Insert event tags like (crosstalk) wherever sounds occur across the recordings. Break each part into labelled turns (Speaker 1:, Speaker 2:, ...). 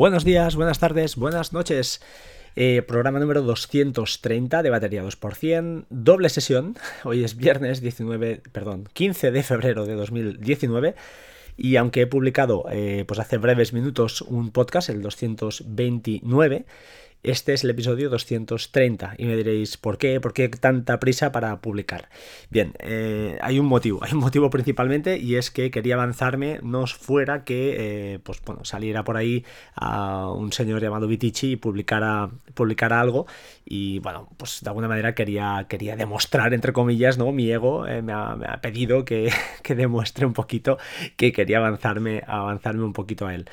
Speaker 1: Buenos días, buenas tardes, buenas noches. Eh, programa número 230 de batería 2%, doble sesión. (laughs) Hoy es viernes 19, perdón, 15 de febrero de 2019. Y aunque he publicado eh, pues hace breves minutos un podcast, el 229, este es el episodio 230 y me diréis, ¿por qué? ¿Por qué tanta prisa para publicar? Bien, eh, hay un motivo, (laughs) hay un motivo principalmente y es que quería avanzarme, no fuera que, eh, pues bueno, saliera por ahí a un señor llamado Vitici y publicara, publicara algo y bueno, pues de alguna manera quería, quería demostrar, entre comillas, ¿no? Mi ego eh, me, ha, pedido que, (laughs) que, demuestre un poquito que quería avanzarme, avanzarme un poquito a él.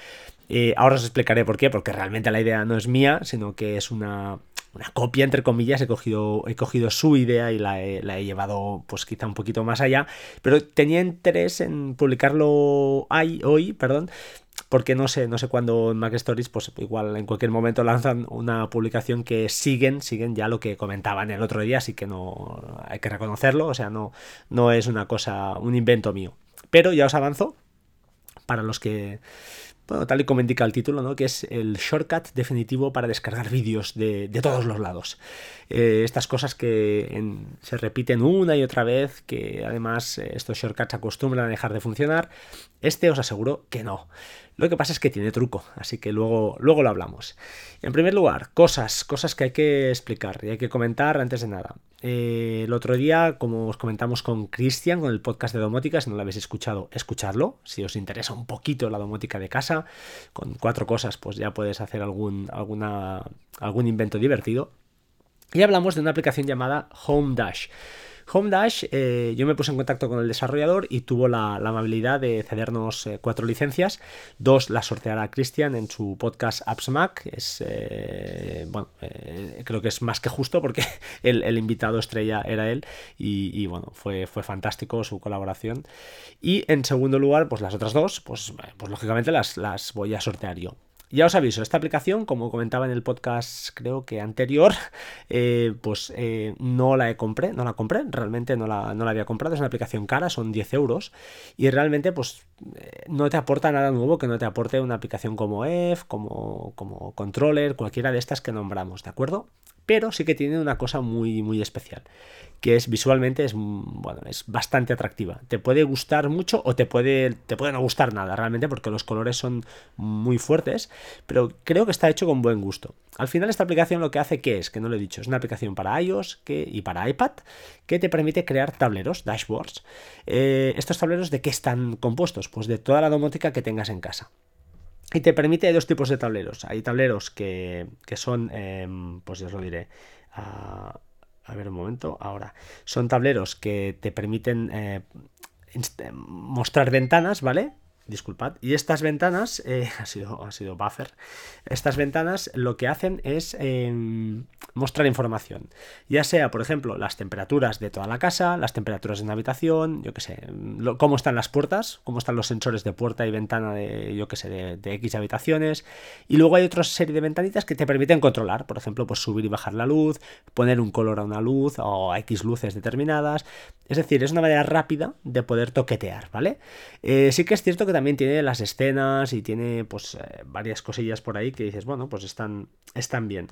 Speaker 1: Eh, ahora os explicaré por qué, porque realmente la idea no es mía, sino que es una, copia, entre comillas, he cogido, he cogido su idea y la he, llevado pues quizá un poquito más allá, pero tenía interés en publicarlo hoy, hoy perdón, porque no sé, no sé cuándo en Mac Stories, pues igual en cualquier momento lanzan una publicación que siguen, siguen ya lo que comentaban el otro día, así que no hay que reconocerlo, o sea, no, no es una cosa, un invento mío. Pero ya os avanzo, para los que bueno, tal y como indica el título, ¿no? que es el shortcut definitivo para descargar vídeos de, todos los lados. Eh, estas cosas que se repiten una y otra vez, que además eh, estos shortcuts acostumbran a dejar de funcionar, este os aseguro que no. Lo que pasa es que tiene truco, así que luego, luego lo hablamos. En primer lugar, cosas, cosas que hay que explicar y hay que comentar antes de nada. Eh, el otro día, como os comentamos con Cristian, con el podcast de domótica, si no lo habéis escuchado, escuchadlo. Si os interesa un poquito la domótica de casa, con cuatro cosas, pues ya puedes hacer algún, alguna, algún invento divertido. Y hablamos de una aplicación llamada Home Dash. Home Dash, eh, yo me puse en contacto con el desarrollador y tuvo la, amabilidad de cedernos eh, cuatro licencias. Dos las sorteará Christian en su podcast Apps Mac. Es, eh, bueno, creo que es más que justo porque (laughs) el, invitado estrella era él y, bueno, fue, fue fantástico su colaboración. Y en segundo lugar, pues las otras dos, pues, pues lógicamente las, las voy a sortear yo. Ya os aviso, esta aplicación, como comentaba en el podcast creo que anterior, (laughs) eh, pues eh, no la compré, no la compré, realmente no la, no la había comprado, es una aplicación cara, son 10 euros. Y realmente pues eh, no te aporta nada nuevo que no te aporte una aplicación como F, como, como Controller, cualquiera de estas que nombramos, ¿de acuerdo? pero sí que tiene una cosa muy, muy especial, que es visualmente es, bueno, es bastante atractiva. Te puede gustar mucho o te puede, te puede no gustar nada realmente porque los colores son muy fuertes, pero creo que está hecho con buen gusto. Al final esta aplicación lo que hace que es, que no lo he dicho, es una aplicación para iOS que, y para iPad que te permite crear tableros, dashboards. Eh, estos tableros de qué están compuestos? Pues de toda la domótica que tengas en casa. Y te permite dos tipos de tableros. Hay tableros que, son, em, pues ya os lo diré. A ver un momento, ahora. Son tableros que te permiten eh, mostrar ventanas, ¿vale? Disculpad. Y estas ventanas, eh, (laughs) ha, sido, ha sido buffer, estas ventanas lo que hacen es em, mostrar información. Ya sea, por ejemplo, las temperaturas de toda la casa, las temperaturas de una habitación, yo qué sé, cómo están las puertas, cómo están los sensores de puerta y ventana de, yo qué sé, de, X habitaciones. Y luego hay otra serie de ventanitas que te permiten controlar, por ejemplo, pues subir y bajar la luz, poner un color a una luz o a X luces determinadas. Es decir, es una manera rápida de poder toquetear, ¿vale? Eh, sí que es cierto que también tiene las escenas y tiene pues eh, varias cosillas por ahí que dices, bueno, pues están, están bien.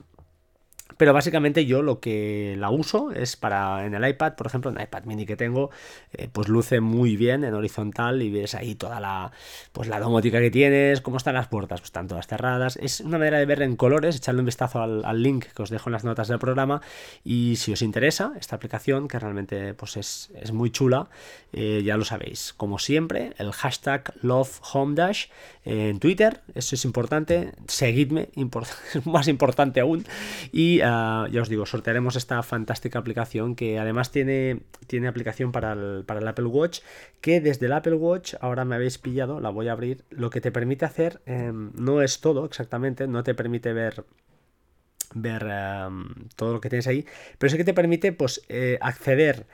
Speaker 1: Pero básicamente yo lo que la uso es para en el iPad, por ejemplo, en el iPad mini que tengo, eh, pues luce muy bien en horizontal y ves ahí toda la, pues la domótica que tienes, cómo están las puertas, pues están todas cerradas. Es una manera de ver en colores, echarle un vistazo al, link que os dejo en las notas del programa y si os interesa esta aplicación, que realmente pues es, muy chula, eh, ya lo sabéis. Como siempre, el hashtag LoveHomeDash en Twitter, eso es importante, seguidme, es (laughs) más importante aún y Ah, ya os digo, sortearemos esta fantástica aplicación que además tiene, tiene aplicación para el, para el Apple Watch, que desde el Apple Watch, ahora me habéis pillado, la voy a abrir, lo que te permite hacer em, no es todo exactamente, no te permite ver ver em, todo lo que tienes ahí, pero sí que te permite pues eh, acceder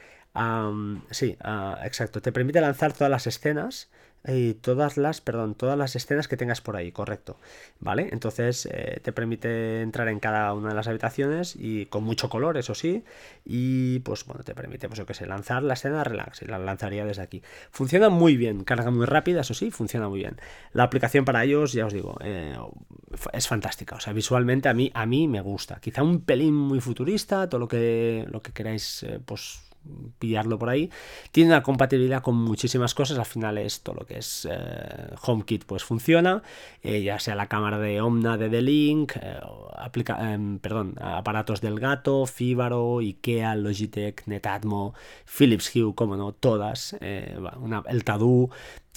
Speaker 1: sí, exacto, te permite lanzar todas las escenas y todas las, perdón, todas las escenas que tengas por ahí, correcto. ¿Vale? Entonces eh, te permite entrar en cada una de las habitaciones y con mucho color, eso sí. Y pues bueno, te permite, pues yo que sé, lanzar la escena relax y la lanzaría desde aquí. Funciona muy bien, carga muy rápida, eso sí, funciona muy bien. La aplicación para ellos, ya os digo, eh, es fantástica. O sea, visualmente a mí, a mí me gusta. Quizá un pelín muy futurista, todo lo que, lo que queráis, eh, pues pillarlo por ahí. Tiene una compatibilidad con muchísimas cosas. Al final esto lo que es eh, HomeKit pues funciona. Eh, ya sea la cámara de Omna de The Link, eh, em, perdón, aparatos del gato, Fibaro, Ikea, Logitech, Netatmo, Philips Hue, como no, todas. el Tadu.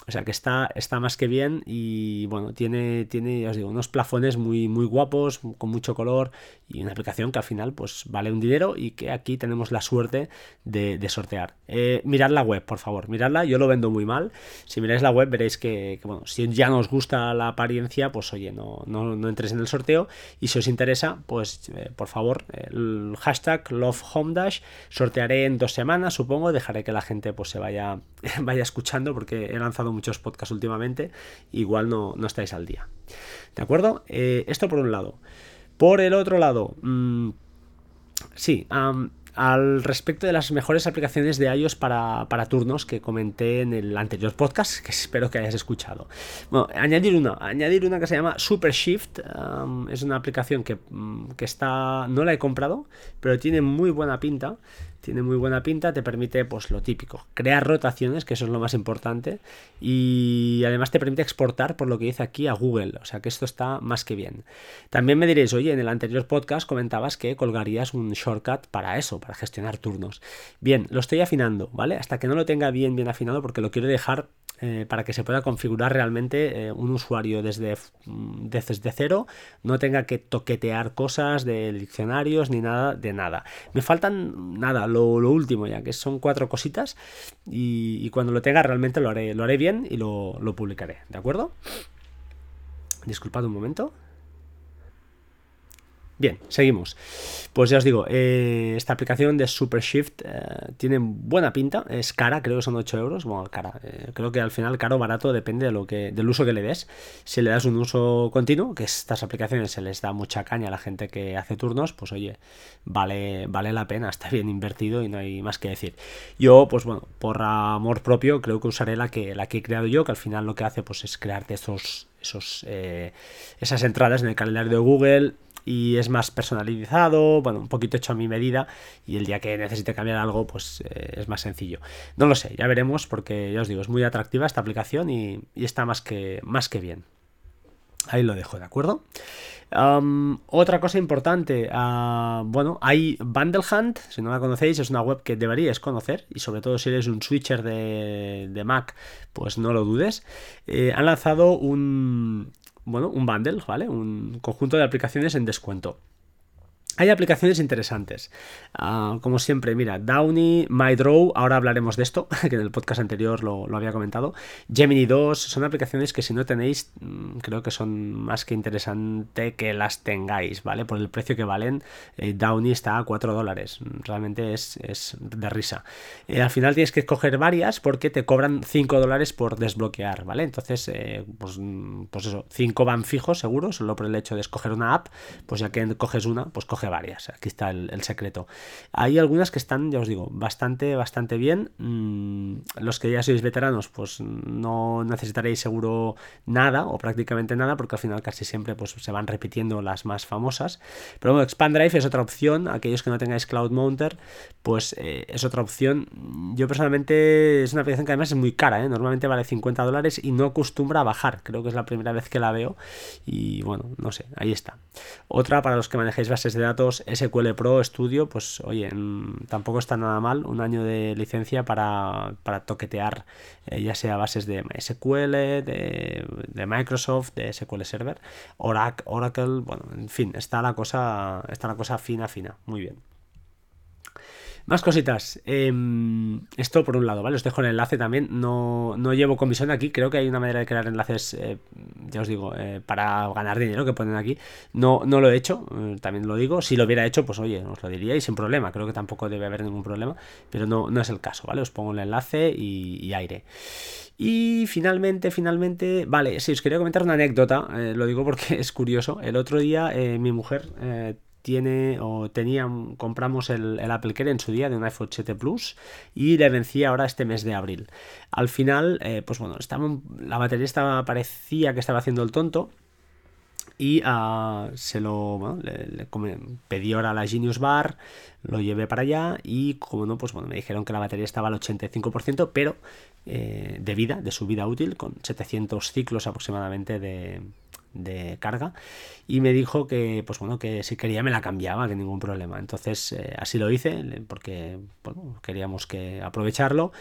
Speaker 1: O sea que está, está más que bien y bueno, tiene, tiene, ya os digo, unos plafones muy, muy guapos, con mucho color y una aplicación que al final pues vale un dinero y que aquí tenemos la suerte de, sortear. Eh, mirad la web, por favor, miradla, yo lo vendo muy mal. Si miráis la web veréis que, bueno, si ya no os gusta la apariencia, pues oye, no, no, no entres en el sorteo y si os interesa, pues eh, por favor, el hashtag LoveHomeDash, sortearé en dos semanas, supongo, dejaré que la gente pues se vaya, (laughs) vaya escuchando porque he lanzado muchos podcasts últimamente, igual no, no estáis al día. ¿De acuerdo? Eh, esto por un lado. Por el otro lado, mmm, sí, al respecto de las mejores aplicaciones de iOS para, turnos que comenté en el anterior podcast, que espero que hayas escuchado. Bueno, añadir una, añadir una que se llama Super Shift, es una aplicación que, mm, que, está, no la he comprado, pero tiene muy buena pinta tiene muy buena pinta, te permite pues lo típico, crear rotaciones, que eso es lo más importante, y además te permite exportar por lo que dice aquí a Google, o sea que esto está más que bien. También me diréis, oye, en el anterior podcast comentabas que colgarías un shortcut para eso, para gestionar turnos. Bien, lo estoy afinando, ¿vale? Hasta que no lo tenga bien, bien afinado, porque lo quiero dejar eh, para que se pueda configurar realmente eh, un usuario desde, mm, desde cero, no tenga que toquetear cosas de diccionarios ni nada de nada. Me faltan nada, lo, último ya, que son cuatro cositas y, cuando lo tenga realmente lo haré, lo haré bien y lo, lo publicaré, ¿de acuerdo? Disculpad un momento. Bien, seguimos. Pues ya os digo, eh, esta aplicación de Super Shift eh, tiene buena pinta, es cara, creo que son 8 euros. Bueno, cara, eh, creo que al final caro o barato depende de lo que, del uso que le des. Si le das un uso continuo, que estas aplicaciones se les da mucha caña a la gente que hace turnos, pues oye, vale, vale la pena, está bien invertido y no hay más que decir. Yo, pues bueno, por amor propio, creo que usaré la que, la que he creado yo, que al final lo que hace pues es crearte esos, esos, esas entradas en el calendario de Google y es más personalizado, bueno, un poquito hecho a mi medida y el día que necesite cambiar algo pues eh, es más sencillo. No lo sé, ya veremos porque ya os digo, es muy atractiva esta aplicación y, está más que, más que bien. Ahí lo dejo, ¿de acuerdo? otra cosa importante, uh, bueno, hay Bundle Hunt, si no la conocéis, es una web que deberíais conocer y sobre todo si eres un switcher de, Mac, pues no lo dudes. Eh, han lanzado un, bueno, un bundle, ¿vale? Un conjunto de aplicaciones en descuento. Hay aplicaciones interesantes. Ah, como siempre, mira, Downy, MyDraw, ahora hablaremos de esto, (laughs) que en el podcast anterior lo, había comentado. Gemini 2, son aplicaciones que si no tenéis, mm, creo que son más que interesante que las tengáis, ¿vale? Por el precio que valen, eh, Downy está a 4 dólares. Realmente es, de risa. Eh, al final tienes que escoger varias porque te cobran 5 dólares por desbloquear, ¿vale? Entonces, eh, pues, mm, pues eso, 5 van fijos, seguro, solo por el hecho de escoger una app, pues ya que coges una, pues varias. Aquí está el, secreto. Hay algunas que están, ya os digo, bastante, bastante bien. Mm, los que ya sois veteranos, pues no necesitaréis seguro nada o prácticamente nada, porque al final casi siempre pues, se van repitiendo las más famosas. Pero bueno, Expand Drive es otra opción. Aquellos que no tengáis Cloud Mounter, pues eh, es otra opción. Yo personalmente es una aplicación que además es muy cara, ¿eh? normalmente vale 50 dólares y no acostumbra a bajar. Creo que es la primera vez que la veo. Y bueno, no sé, ahí está. Otra para los que manejéis bases de datos SQL Pro Studio, pues oye, tampoco está nada mal un año de licencia para, toquetear eh, ya sea bases de SQL, de, Microsoft, de SQL Server, Oracle, Oracle, bueno, en fin, está la cosa, está la cosa fina, fina, muy bien. Más cositas. Em, esto por un lado, ¿vale? Os dejo el enlace también. No, no llevo comisión aquí. Creo que hay una manera de crear enlaces eh, ya os digo, eh, para ganar dinero que ponen aquí. No, no lo he hecho, eh, también lo digo. Si lo hubiera hecho, pues oye, os lo diría y sin problema. Creo que tampoco debe haber ningún problema, pero no, no es el caso, ¿vale? Os pongo el enlace y, aire. Y finalmente, finalmente, vale, sí, os quería comentar una anécdota, lo digo porque (laughs) es curioso. El otro día mi mujer tiene o tenía, compramos el, Apple Care en su día de un iPhone 7 Plus y le vencía ahora este mes de abril. Al final, eh, pues bueno, estaba, la batería estaba, parecía que estaba haciendo el tonto y uh, se lo bueno, le, pedí ahora la Genius Bar, lo llevé para allá y como no, pues bueno, me dijeron que la batería estaba al 85%, pero eh, de vida, de su vida útil, con 700 ciclos aproximadamente de, de carga y me dijo que pues bueno que si quería me la cambiaba que ningún problema. Entonces eh, así lo hice porque queríamos que aprovecharlo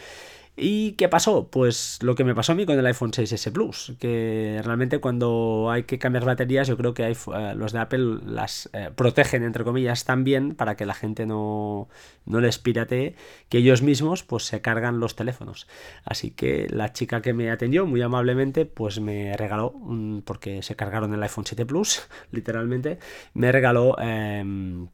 Speaker 1: ¿Y qué pasó? Pues lo que me pasó a mí con el iPhone 6S Plus, que realmente cuando hay que cambiar baterías yo creo que eh, los de Apple las eh, protegen entre comillas también para que la gente no, no les piratee, que ellos mismos pues se cargan los teléfonos. Así que la chica que me atendió muy amablemente pues me regaló, porque se cargaron el iPhone 7 Plus (laughs) literalmente, me regaló... Em,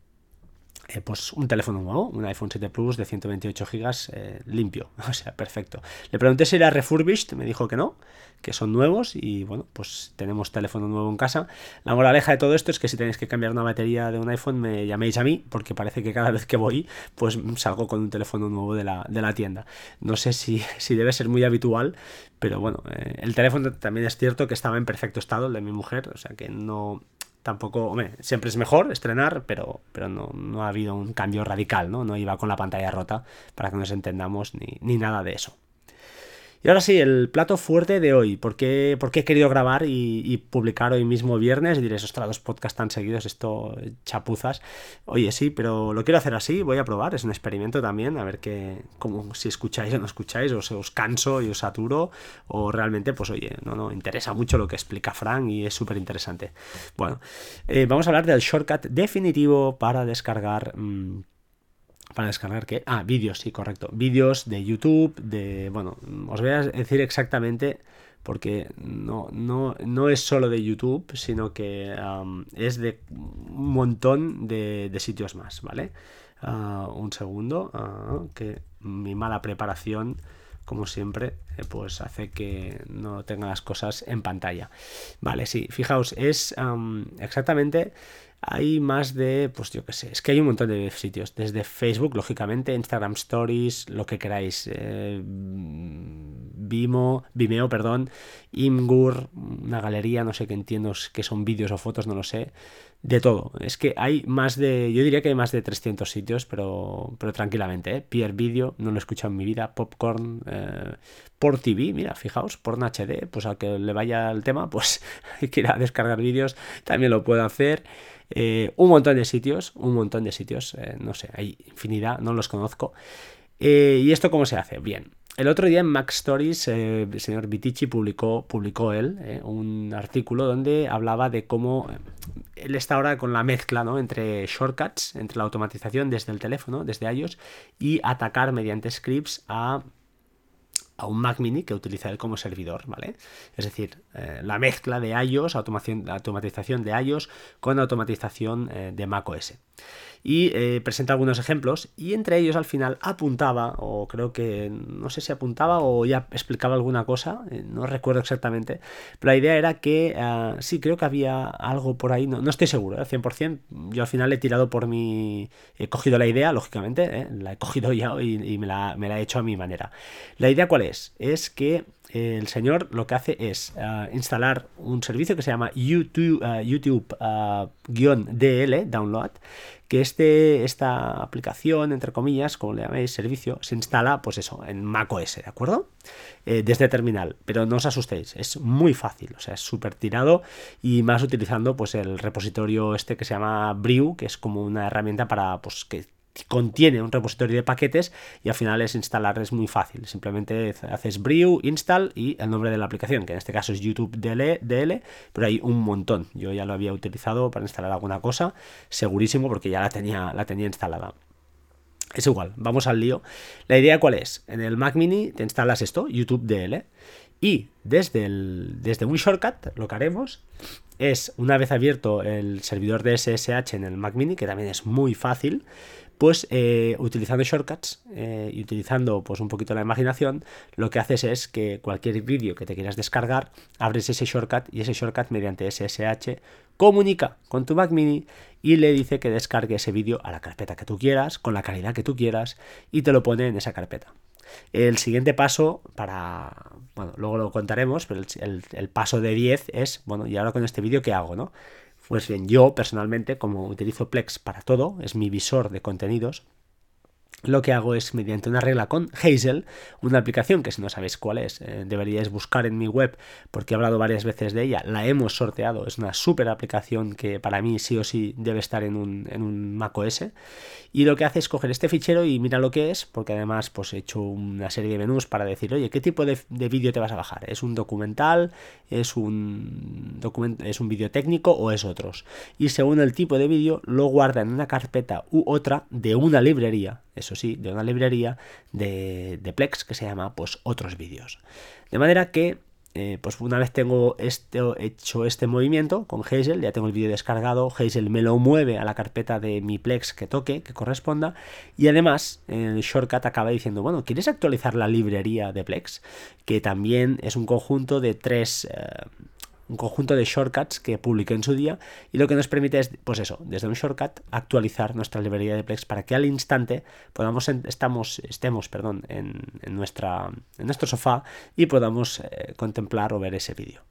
Speaker 1: eh, pues un teléfono nuevo, un iPhone 7 Plus de 128 GB eh, limpio, (laughs) o sea, perfecto. Le pregunté si era refurbished, me dijo que no, que son nuevos y bueno, pues tenemos teléfono nuevo en casa. La moraleja de todo esto es que si tenéis que cambiar una batería de un iPhone me llaméis a mí, porque parece que cada vez que voy, pues salgo con un teléfono nuevo de la, de la tienda. No sé si, (laughs) si debe ser muy habitual, pero bueno, eh, el teléfono también es cierto que estaba en perfecto estado, el de mi mujer, o sea que no tampoco, hombre, siempre es mejor estrenar, pero, pero no, no, ha habido un cambio radical, ¿no? No iba con la pantalla rota para que nos entendamos ni, ni nada de eso. Y ahora sí, el plato fuerte de hoy. ¿Por qué, he querido grabar y, publicar hoy mismo viernes? Y diréis, ostras, dos podcasts tan seguidos, esto chapuzas. Oye, sí, pero lo quiero hacer así, voy a probar, es un experimento también, a ver qué, como, si escucháis o no escucháis, o se os canso y os saturo, o realmente, pues oye, no, no, interesa mucho lo que explica Frank y es súper interesante. Bueno, eh, vamos a hablar del shortcut definitivo para descargar... Mm, para descargar que ah vídeos sí correcto. Vídeos de YouTube de bueno os voy a decir exactamente porque no, no, no es solo de YouTube sino que es de un montón de, sitios más vale ah, un segundo ah, que mi mala preparación como siempre, eh, pues hace que no tenga las cosas en pantalla. Vale, sí, fijaos, es exactamente hay más de, pues yo qué sé, es que hay un montón de sitios, desde Facebook, lógicamente, Instagram Stories, lo que queráis, eh, Vimo, Vimeo, perdón, Imgur, una galería, no sé qué entiendo que son vídeos o fotos, no lo sé, de todo. Es que hay más de, yo diría que hay más de 300 sitios, pero, pero tranquilamente, ¿eh? Pierre Video, no lo he escuchado en mi vida, Popcorn, eh, por TV, mira, fijaos, por HD, pues al que le vaya el tema, pues (laughs) quiera descargar vídeos, también lo puede hacer. Eh, un montón de sitios, un montón de sitios, eh, no sé, hay infinidad, no los conozco. ¿Y esto cómo se hace? Bien. El otro día en Mac Stories, el señor Vitici publicó, publicó él un artículo donde hablaba de cómo él está ahora con la mezcla ¿no? entre shortcuts, entre la automatización desde el teléfono, desde iOS, y atacar mediante scripts a a un Mac Mini que utiliza él como servidor, ¿vale? Es decir, eh, la mezcla de iOS, automatización de iOS con automatización eh, de macOS y eh, presenta algunos ejemplos y entre ellos al final apuntaba, o creo que no sé si apuntaba o ya explicaba alguna cosa, no recuerdo exactamente, pero la idea era que ah, sí, creo que había algo por ahí, no, estoy seguro, al ¿eh? 100%, yo al final he tirado por mi, he cogido la idea, lógicamente, la he cogido (laughs) ya y, me, la, me la he hecho a mi manera. La idea cuál es? Es que el señor lo que hace es ah, instalar un servicio que se llama YouTube, uh, YouTube DL, Download, que este, esta aplicación, entre comillas, como le llaméis, servicio, se instala, pues eso, en macOS, ¿de acuerdo? Eh, desde terminal, pero no os asustéis, es muy fácil, o sea, es súper tirado y más utilizando pues el repositorio este que se llama Brew, que es como una herramienta para, pues, que contiene un repositorio de paquetes y al final es instalar, es muy fácil. Simplemente haces brew, install y el nombre de la aplicación, que en este caso es YouTube DL, pero hay un montón. Yo ya lo había utilizado para instalar alguna cosa, segurísimo, porque ya la tenía, la tenía instalada. Es igual, vamos al lío. La idea cuál es? En el Mac mini te instalas esto, YouTube DL, Y desde, el, desde un shortcut lo que haremos es, una vez abierto el servidor de SSH en el Mac mini, que también es muy fácil, pues eh, utilizando shortcuts eh, y utilizando pues un poquito la imaginación, lo que haces es que cualquier vídeo que te quieras descargar, abres ese shortcut y ese shortcut mediante SSH comunica con tu Mac mini y le dice que descargue ese vídeo a la carpeta que tú quieras, con la calidad que tú quieras y te lo pone en esa carpeta. El siguiente paso para, bueno, luego lo contaremos, pero el, el paso de 10 es, bueno, y ahora con este vídeo, ¿qué hago, no? Pues bien, yo personalmente, como utilizo Plex para todo, es mi visor de contenidos, lo que hago es mediante una regla con Hazel, una aplicación que si no sabéis cuál es, eh, deberíais buscar en mi web porque he hablado varias veces de ella, la hemos sorteado, es una súper aplicación que para mí sí o sí debe estar en un, en un Mac OS y lo que hace es coger este fichero y mira lo que es, porque además pues he hecho una serie de menús para decir, oye, ¿qué tipo de, vídeo te vas a bajar? ¿Es un documental? ¿Es un, ¿Es un vídeo técnico o es otros? Y según el tipo de vídeo lo guarda en una carpeta u otra de una librería eso sí, de una librería de, Plex que se llama pues otros vídeos. De manera que eh, pues una vez tengo este, hecho este movimiento con Hazel, ya tengo el vídeo descargado, Hazel me lo mueve a la carpeta de mi Plex que toque, que corresponda, y además el shortcut acaba diciendo, bueno, ¿quieres actualizar la librería de Plex? Que también es un conjunto de tres... Eh, un conjunto de shortcuts que publiqué en su día y lo que nos permite es, pues eso, desde un shortcut actualizar nuestra librería de Plex para que al instante podamos estamos, estemos perdón, en, nuestra, en nuestro sofá y podamos eh, contemplar o ver ese vídeo.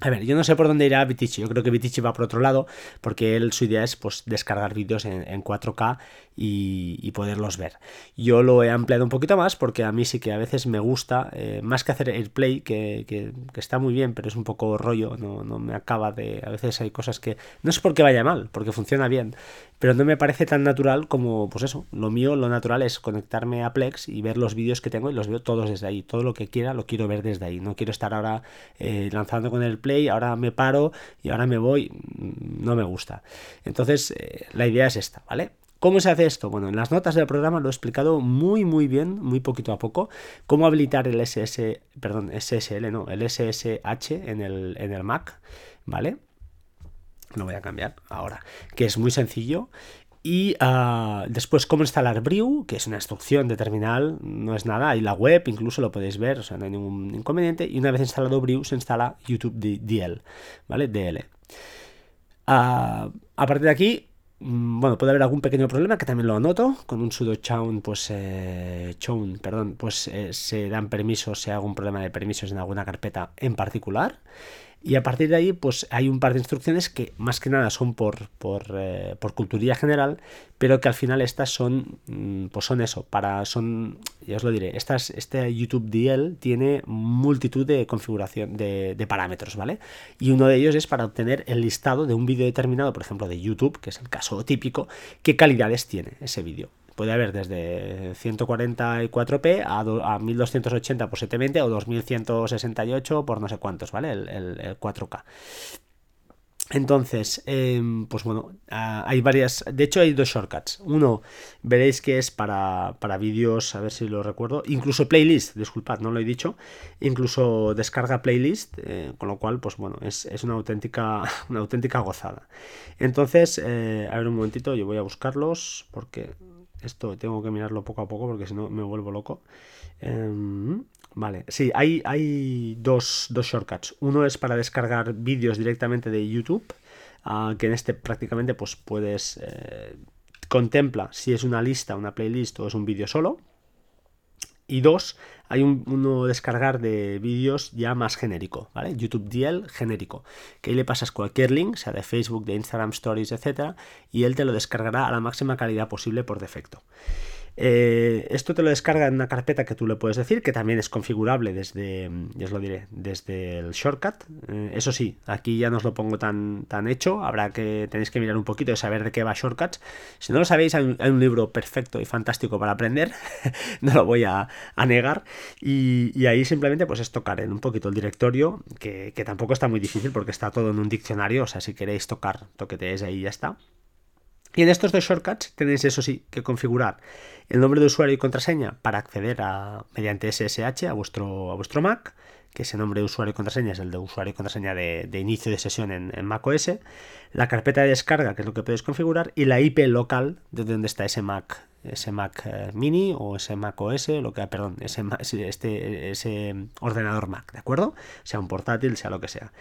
Speaker 1: A ver, yo no sé por dónde irá Vitici. Yo creo que Vitici va por otro lado, porque él su idea es pues, descargar vídeos en, 4K y, poderlos ver. Yo lo he ampliado un poquito más porque a mí sí que a veces me gusta, eh, más que hacer AirPlay, que, que, está muy bien, pero es un poco rollo, no, no me acaba de... A veces hay cosas que... No es porque vaya mal, porque funciona bien, pero no me parece tan natural como, pues eso, lo mío, lo natural es conectarme a Plex y ver los vídeos que tengo y los veo todos desde ahí. Todo lo que quiera lo quiero ver desde ahí. No quiero estar ahora eh, lanzando con el Play, ahora me paro y ahora me voy. No me gusta. Entonces, eh, la idea es esta, ¿vale? ¿Cómo se hace esto? Bueno, en las notas del programa lo he explicado muy muy bien, muy poquito a poco, cómo habilitar el SS, perdón, SSL, no, el SSH en el, en el Mac, ¿vale? lo voy a cambiar ahora, que es muy sencillo. Y ah, después cómo instalar Brew, que es una instrucción de terminal, no es nada, hay la web, incluso lo podéis ver, o sea, no hay ningún inconveniente. Y una vez instalado Brew se instala YouTube DL, ¿vale? DL. Ah, a partir de aquí, mm, bueno, puede haber algún pequeño problema que también lo anoto. Con un sudo chown, pues eh, chown, perdón, pues eh, se dan permisos, si hay algún problema de permisos en alguna carpeta en particular. Y a partir de ahí, pues hay un par de instrucciones que más que nada son por, por, eh, cultura general, pero que al final estas son, mm, pues son eso, para, son, ya os lo diré, estas, este YouTube DL tiene multitud de configuración de, de parámetros, ¿vale? Y uno de ellos es para obtener el listado de un vídeo determinado, por ejemplo, de YouTube, que es el caso típico, qué calidades tiene ese vídeo puede haber desde 144p a, a 1280 por 720 o 2168 por no sé cuántos, ¿vale? El, 4K. Entonces, em, pues bueno, hay varias. De hecho, hay dos shortcuts. Uno, veréis que es para, para vídeos, a ver si lo recuerdo. Incluso playlist, disculpad, no lo he dicho. Incluso descarga playlist, eh, con lo cual, pues bueno, es, una, auténtica, (laughs) una auténtica gozada. Entonces, eh, a ver un momentito, yo voy a buscarlos porque esto tengo que mirarlo poco a poco porque si no me vuelvo loco. Em, vale, sí, hay, hay dos, shortcuts. Uno es para descargar vídeos directamente de YouTube, ah, que en este prácticamente pues puedes... Eh, contempla si es una lista, una playlist o es un vídeo solo. Y dos, hay un, uno descargar de vídeos ya más genérico, ¿vale? YouTube DL genérico, que ahí le pasas cualquier link, sea de Facebook, de Instagram Stories, etcétera, y él te lo descargará a la máxima calidad posible por defecto. Eh, esto te lo descarga en una carpeta que tú le puedes decir, que también es configurable desde, ya os lo diré, desde el shortcut. Eh, eso sí, aquí ya no os lo pongo tan, tan hecho, habrá que, tenéis que mirar un poquito y saber de qué va shortcuts. Si no lo sabéis, hay un, libro perfecto y fantástico para aprender, (laughs) no lo voy a, negar. Y, ahí simplemente pues es tocar en un poquito el directorio, que, que tampoco está muy difícil porque está todo en un diccionario, o sea, si queréis tocar, toqueteéis ahí y ya está. Y en estos dos shortcuts tenéis eso sí que configurar el nombre de usuario y contraseña para acceder a mediante SSH a vuestro, a vuestro Mac, que ese nombre de usuario y contraseña es el de usuario y contraseña de, inicio de sesión en, en macOS, la carpeta de descarga, que es lo que puedes configurar, y la IP local de donde está ese Mac, ese Mac eh, Mini o ese Mac OS, lo que, perdón, ese, este, ese ordenador Mac, ¿de acuerdo? Sea un portátil, sea lo que sea.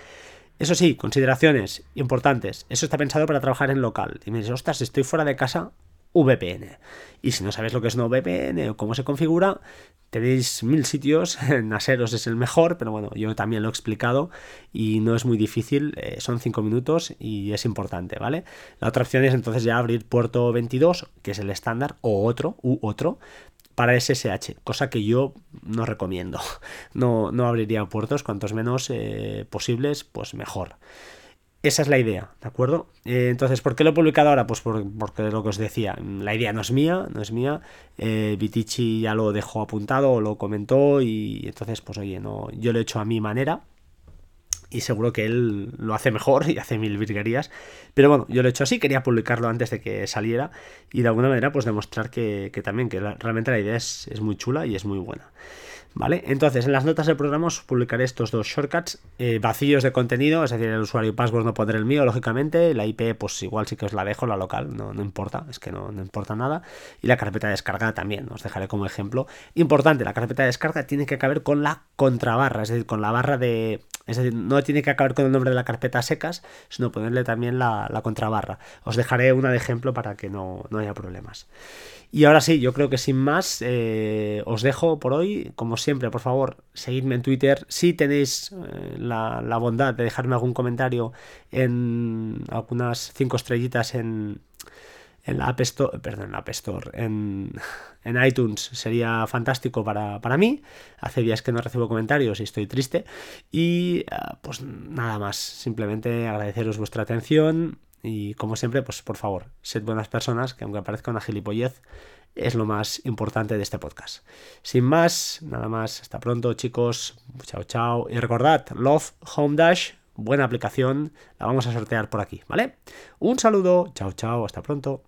Speaker 1: Eso sí, consideraciones importantes. Eso está pensado para trabajar en local. Y me dices, ostras, estoy fuera de casa, VPN. Y si no sabes lo que es una VPN o cómo se configura, tenéis mil sitios. (laughs) Naseros es el mejor, pero bueno, yo también lo he explicado y no es muy difícil. Eh, son cinco minutos y es importante, ¿vale? La otra opción es entonces ya abrir puerto 22, que es el estándar, o otro, u otro, para SSH, cosa que yo no recomiendo. (laughs) No, no abriría puertos, cuantos menos eh, posibles, pues mejor. Esa es la idea, ¿de acuerdo? Eh, entonces, ¿por qué lo he publicado ahora? Pues porque lo que os decía, la idea no es mía, no es mía. Eh, Vitici ya lo dejó apuntado, lo comentó y entonces, pues oye, no, yo lo he hecho a mi manera y seguro que él lo hace mejor y hace mil virguerías. Pero bueno, yo lo he hecho así, quería publicarlo antes de que saliera y de alguna manera pues demostrar que, también, que realmente la idea es, es muy chula y es muy buena. ¿Vale? Entonces, en las notas del programa os publicaré estos dos shortcuts eh, vacíos de contenido, es decir, el usuario y password no pondré el mío, lógicamente, la IP pues igual sí que os la dejo, la local, no, no importa, es que no, importa nada, y la carpeta de descarga también, os dejaré como ejemplo. Importante, la carpeta de descarga tiene que caber con la contrabarra, es decir, con la barra de... Es decir, no tiene que acabar con el nombre de la carpeta secas, sino ponerle también la, la contrabarra. Os dejaré una de ejemplo para que no, no haya problemas. Y ahora sí, yo creo que sin más, eh, os dejo por hoy. Como siempre, por favor, seguidme en Twitter. Si tenéis eh, la, bondad de dejarme algún comentario en algunas cinco estrellitas en, en la App Store, perdón, en la App Store, en, en iTunes sería fantástico para, para, mí. Hace días que no recibo comentarios y estoy triste. Y ah, pues nada más, simplemente agradeceros vuestra atención y como siempre, pues por favor, sed buenas personas, que aunque parezca una gilipollez, es lo más importante de este podcast. Sin más, nada más, hasta pronto chicos, chao chao. Y recordad, Love Home Dash, buena aplicación, la vamos a sortear por aquí, ¿vale? Un saludo, chao chao, hasta pronto.